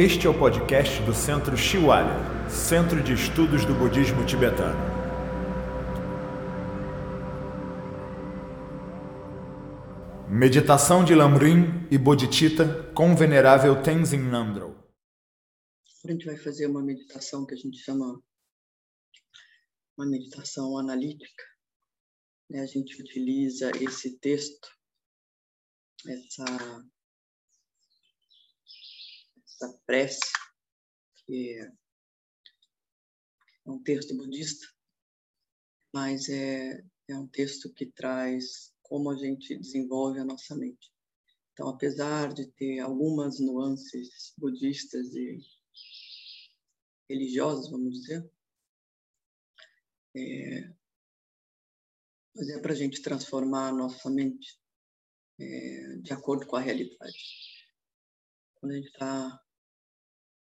Este é o podcast do Centro Shiwalya, Centro de Estudos do Budismo Tibetano. Meditação de Lamrim e Bodhicitta com o Venerável Tenzin Namdrol. A gente vai fazer uma meditação que a gente chama uma meditação analítica. Né? A gente utiliza esse texto, essa essa prece, que é um texto budista, mas é, é um texto que traz como a gente desenvolve a nossa mente. Então, apesar de ter algumas nuances budistas e religiosas, vamos dizer, é, mas é para a gente transformar a nossa mente é, de acordo com a realidade. Quando a gente está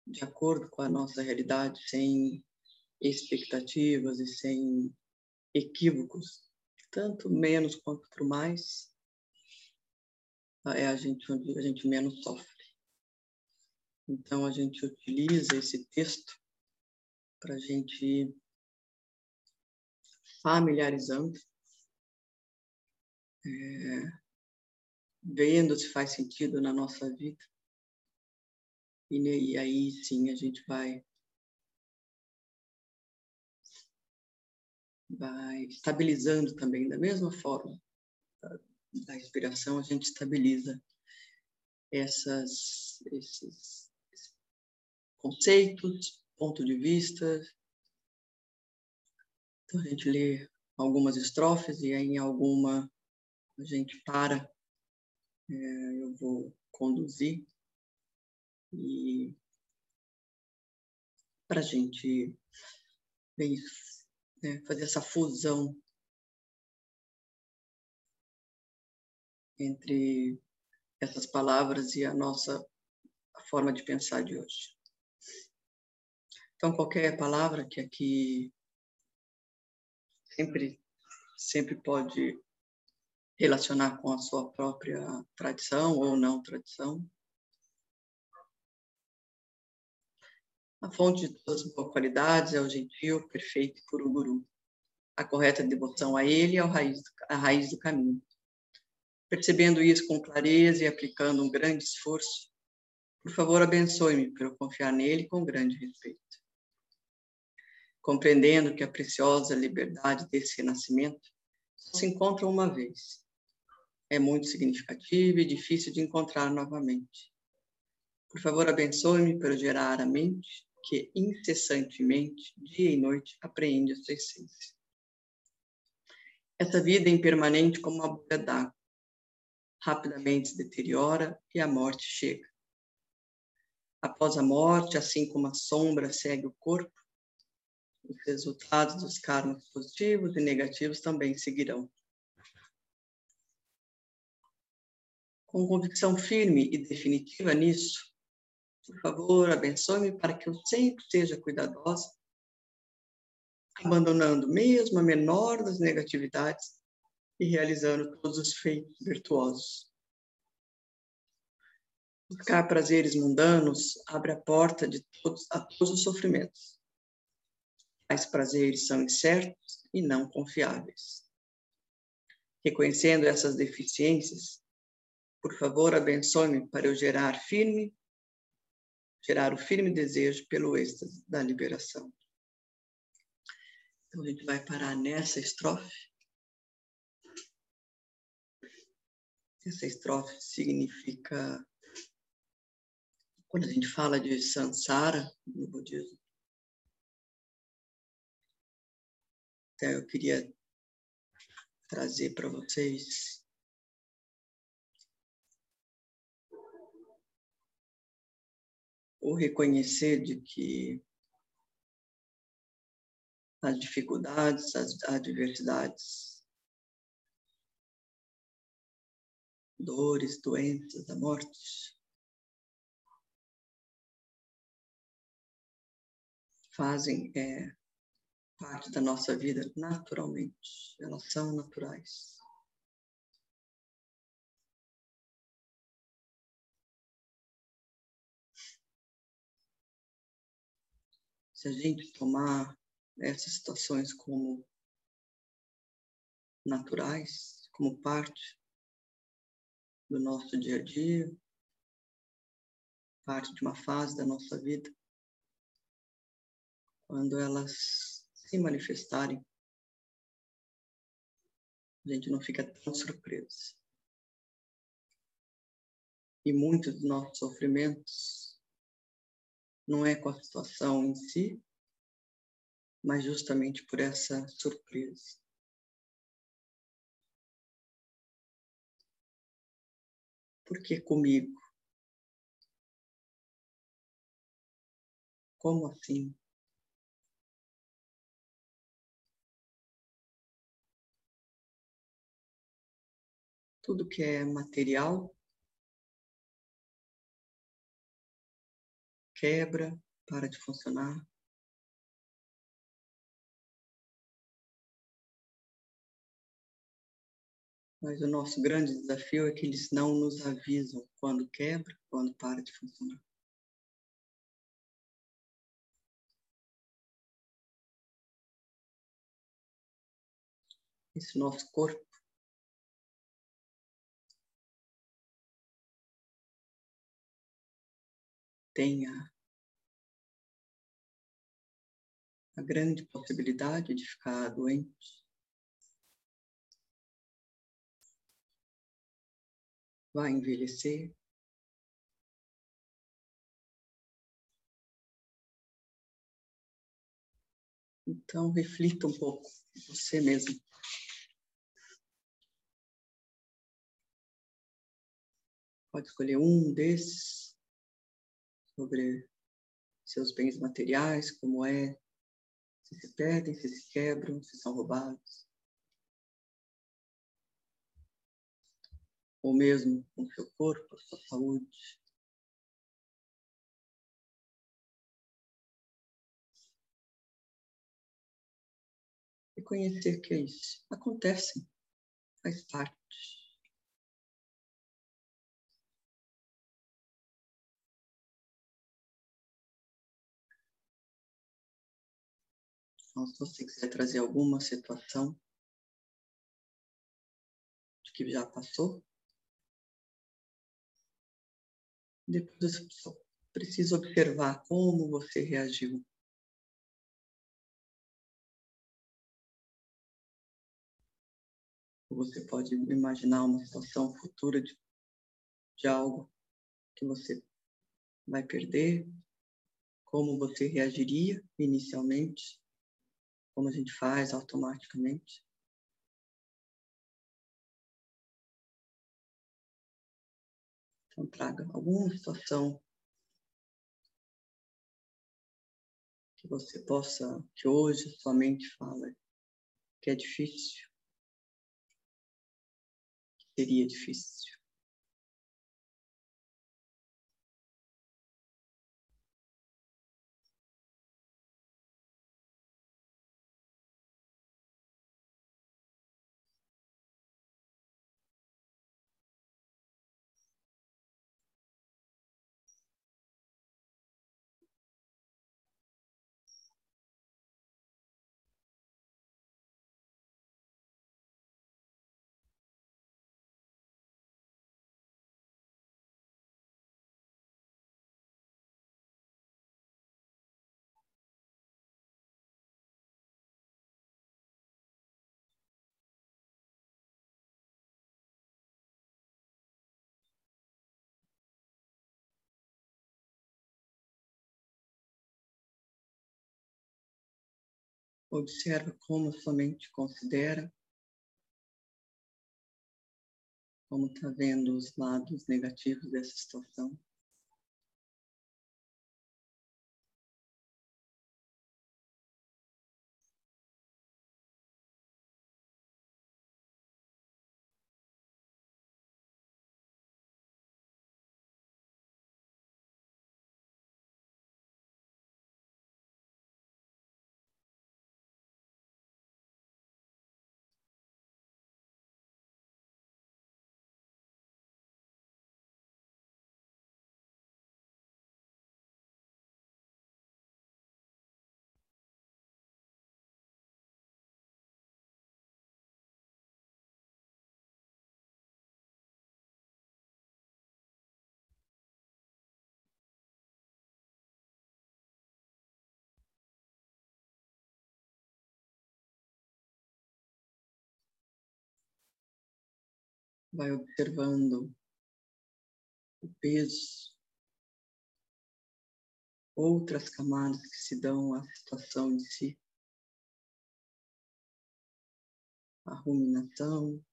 de acordo com a nossa realidade, sem expectativas e sem equívocos, tanto menos quanto mais, é a gente onde a gente menos sofre. Então a gente utiliza esse texto para a gente ir familiarizando, é, vendo se faz sentido na nossa vida e, aí sim a gente vai vai estabilizando também da mesma forma da, da respiração a gente estabiliza essas esses conceitos ponto de vista. Então a gente lê algumas estrofes e aí em alguma a gente para. É, eu vou conduzir e para a gente bem, né, fazer essa fusão entre essas palavras e a nossa forma de pensar de hoje. Então, qualquer palavra que aqui sempre, sempre pode relacionar com a sua própria tradição ou não tradição, A fonte de todas as boas qualidades é o gentil, perfeito e puro guru. A correta devoção a ele é a raiz, a raiz do caminho. Percebendo isso com clareza e aplicando um grande esforço, por favor, abençoe-me para eu confiar nele com grande respeito. Compreendendo que a preciosa liberdade desse renascimento só se encontra uma vez. É muito significativa e difícil de encontrar novamente. Por favor, abençoe-me para eu gerar a mente que incessantemente, dia e noite, apreende a sua essência. Essa vida é impermanente como uma bolha d'água. Rapidamente se deteriora e a morte chega. Após a morte, assim como a sombra segue o corpo, os resultados dos karmas positivos e negativos também seguirão. Com convicção firme e definitiva nisso, por favor, abençoe-me para que eu sempre seja cuidadosa, abandonando mesmo a menor das negatividades e realizando todos os feitos virtuosos. Buscar prazeres mundanos abre a porta de todos, a todos os sofrimentos. Tais prazeres são incertos e não confiáveis. Reconhecendo essas deficiências, por favor, abençoe-me para eu gerar firme gerar o firme desejo pelo êxtase da liberação. Então a gente vai parar nessa estrofe. Essa estrofe significa, quando a gente fala de samsara no budismo, então eu queria trazer para vocês o reconhecer de que as dificuldades, as adversidades, dores, doenças, a morte, fazem é, parte da nossa vida naturalmente, elas são naturais. A gente tomar essas situações como naturais, como parte do nosso dia a dia, parte de uma fase da nossa vida, quando elas se manifestarem, a gente não fica tão surpreso. E muitos dos nossos sofrimentos não é com a situação em si, mas justamente por essa surpresa. Por que comigo? Como assim? Tudo que é material quebra, para de funcionar. Mas o nosso grande desafio é que eles não nos avisam quando quebra, quando para de funcionar. Esse nosso corpo tem a, a grande possibilidade de ficar doente. vai envelhecer. Então, reflita um pouco você mesmo. Pode escolher um desses sobre seus bens materiais, como é, se se perdem, se se quebram, se são roubados. ou mesmo com seu corpo, sua saúde. E conhecer que é isso. Acontece, faz parte. Então, se você quiser trazer alguma situação que já passou, Depois você só precisa observar como você reagiu. Você pode imaginar uma situação futura de, de algo que você vai perder, como você reagiria inicialmente, como a gente faz automaticamente. Então, traga alguma situação que você possa, que hoje sua mente fala que é difícil, que seria difícil. Observa como sua mente considera, como está vendo os lados negativos dessa situação. Vai observando o peso, outras camadas que se dão à situação em si, a ruminação,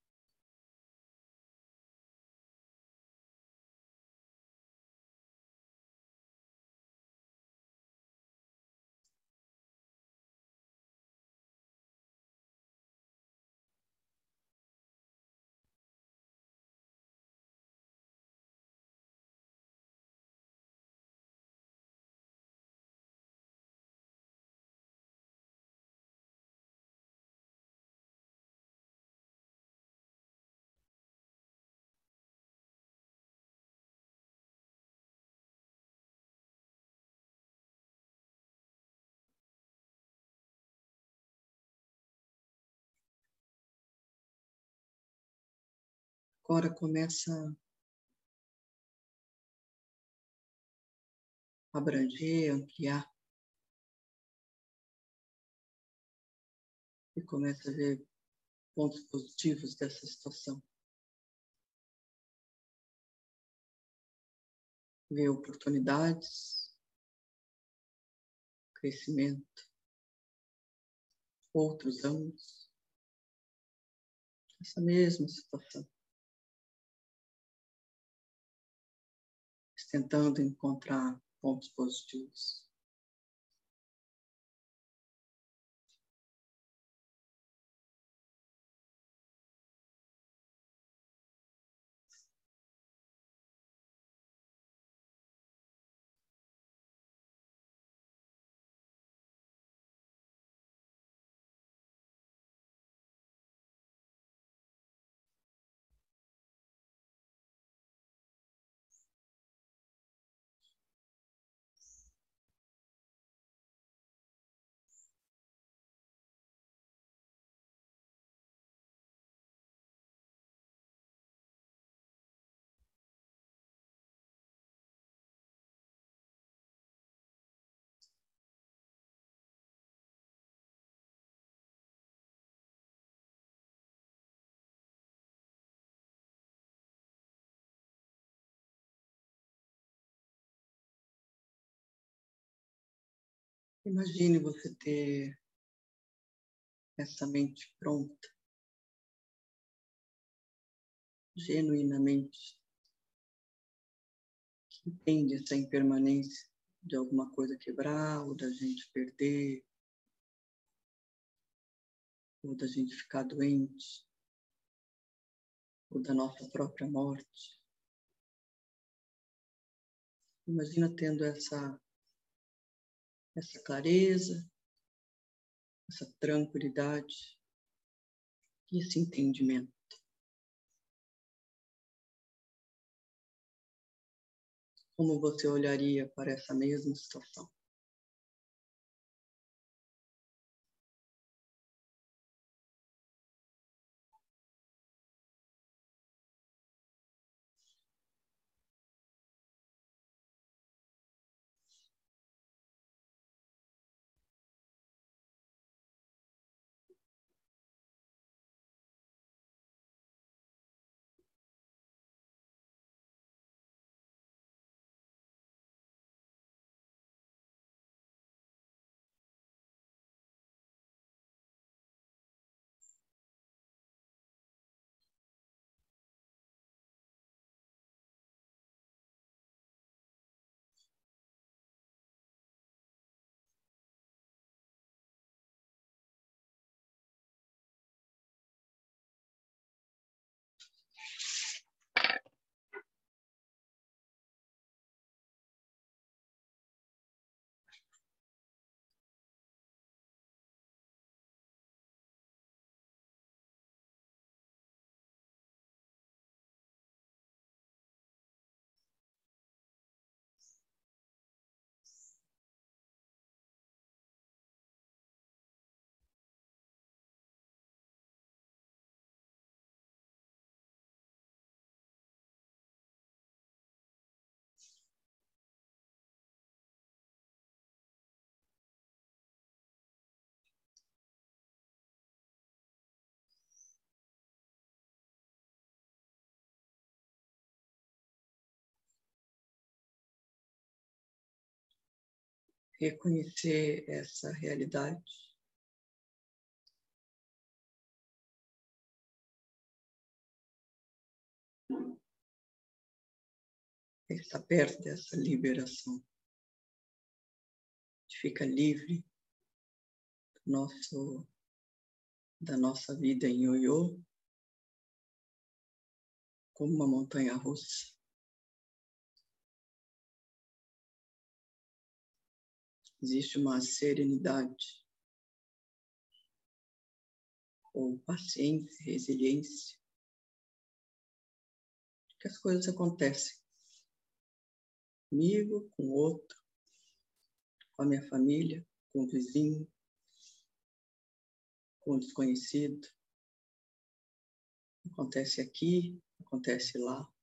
Agora começa a abranger, ampliar. E começa a ver pontos positivos dessa situação. Ver oportunidades, crescimento, outros ângulos. Essa mesma situação. Tentando encontrar pontos positivos. Imagine você ter essa mente pronta, genuinamente, que entende essa impermanência de alguma coisa quebrar, ou da gente perder, ou da gente ficar doente, ou da nossa própria morte. Imagina tendo essa essa clareza, essa tranquilidade e esse entendimento. Como você olharia para essa mesma situação? Reconhecer essa realidade. Está perto dessa liberação. A gente fica livre do nosso, da nossa vida em ioiô, como uma montanha russa. Existe uma serenidade ou paciência, resiliência, que as coisas acontecem comigo, com o outro, com a minha família, com o vizinho, com o desconhecido. Acontece aqui, acontece lá.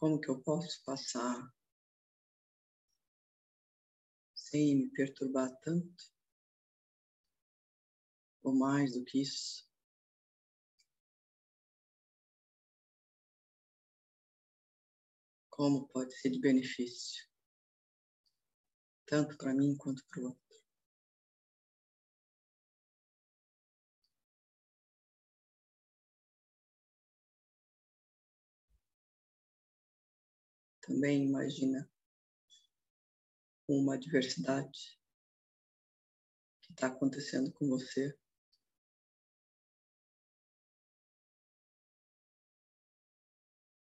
Como que eu posso passar sem me perturbar tanto? Ou mais do que isso? Como pode ser de benefício, tanto para mim quanto para o outro? Também imagina uma adversidade que está acontecendo com você.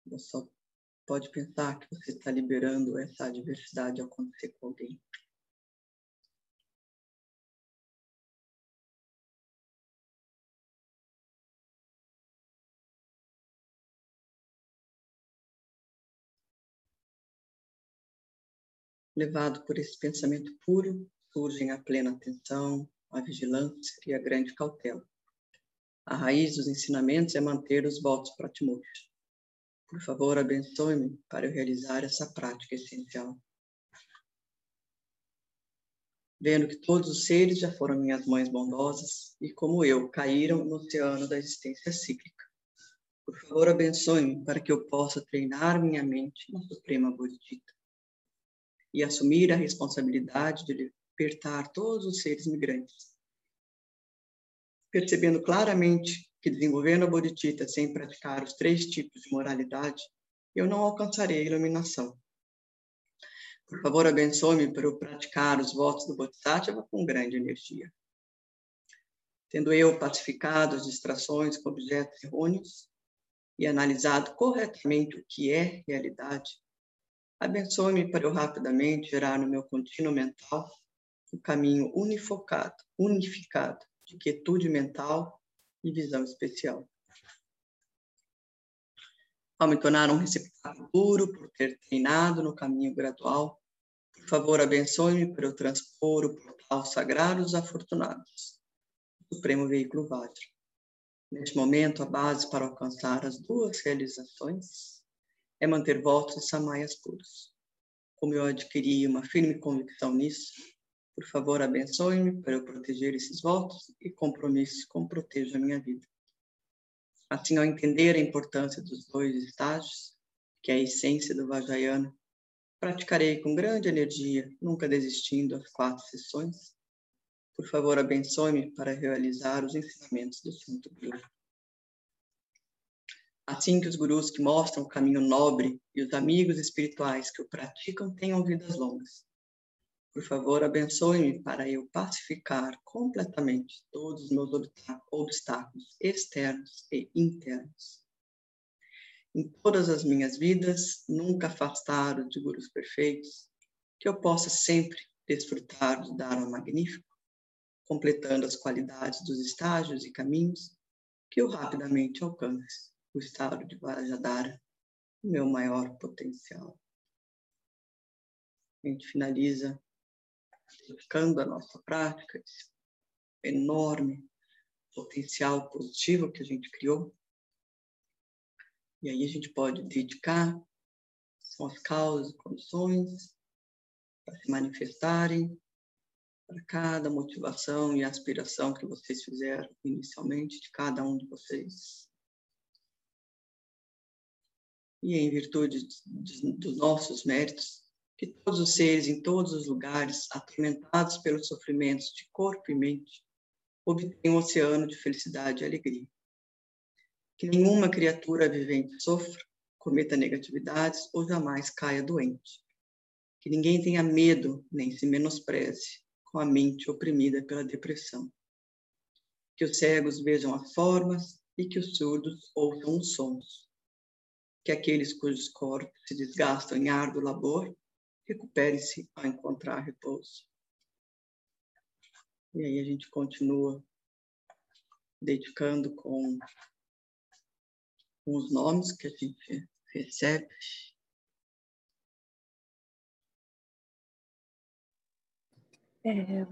Você só pode pensar que você está liberando essa adversidade acontecer com alguém. Levado por esse pensamento puro, surgem a plena atenção, a vigilância e a grande cautela. A raiz dos ensinamentos é manter os votos Timóteo. Por favor, abençoe-me para eu realizar essa prática essencial. Vendo que todos os seres já foram minhas mães bondosas e, como eu, caíram no oceano da existência cíclica. Por favor, abençoe-me para que eu possa treinar minha mente na Suprema Bodhicitta e assumir a responsabilidade de libertar todos os seres migrantes. Percebendo claramente que desenvolvendo a bodhicitta sem praticar os três tipos de moralidade, eu não alcançarei a iluminação. Por favor, abençoe-me para eu praticar os votos do Bodhisattva com grande energia. Tendo eu pacificado as distrações com objetos errôneos e analisado corretamente o que é realidade, Abençoe-me para eu rapidamente gerar no meu contínuo mental o caminho unifocado, unificado de quietude mental e visão especial. Ao me tornar um receptáculo puro por ter treinado no caminho gradual, por favor, abençoe-me para eu transpor o portal sagrado dos afortunados, o Supremo Veículo Vajra. Neste momento, a base para alcançar as duas realizações é manter votos e samaias puros. Como eu adquiri uma firme convicção nisso, por favor, abençoe-me para eu proteger esses votos e compromissos como protejo a minha vida. Assim, ao entender a importância dos dois estágios, que é a essência do Vajrayana, praticarei com grande energia, nunca desistindo das quatro sessões. Por favor, abençoe-me para realizar os ensinamentos do Santo Guru. Assim que os gurus que mostram o caminho nobre e os amigos espirituais que o praticam tenham vidas longas. Por favor, abençoe-me para eu pacificar completamente todos os meus obstáculos externos e internos. Em todas as minhas vidas, nunca afastado de gurus perfeitos, que eu possa sempre desfrutar do Dharma magnífico, completando as qualidades dos estágios e caminhos que eu rapidamente alcance o estado de Vajradhara, o meu maior potencial. A gente finaliza ficando a nossa prática, esse enorme potencial positivo que a gente criou. E aí a gente pode dedicar são as causas condições para se manifestarem para cada motivação e aspiração que vocês fizeram inicialmente, de cada um de vocês. E em virtude dos nossos méritos, que todos os seres em todos os lugares, atormentados pelos sofrimentos de corpo e mente, obtenham um oceano de felicidade e alegria. Que nenhuma criatura vivente sofra, cometa negatividades ou jamais caia doente. Que ninguém tenha medo nem se menospreze com a mente oprimida pela depressão. Que os cegos vejam as formas e que os surdos ouçam os sons. Que aqueles cujos corpos se desgastam em árduo labor recupere-se ao encontrar repouso. E aí a gente continua dedicando com, com os nomes que a gente recebe. É,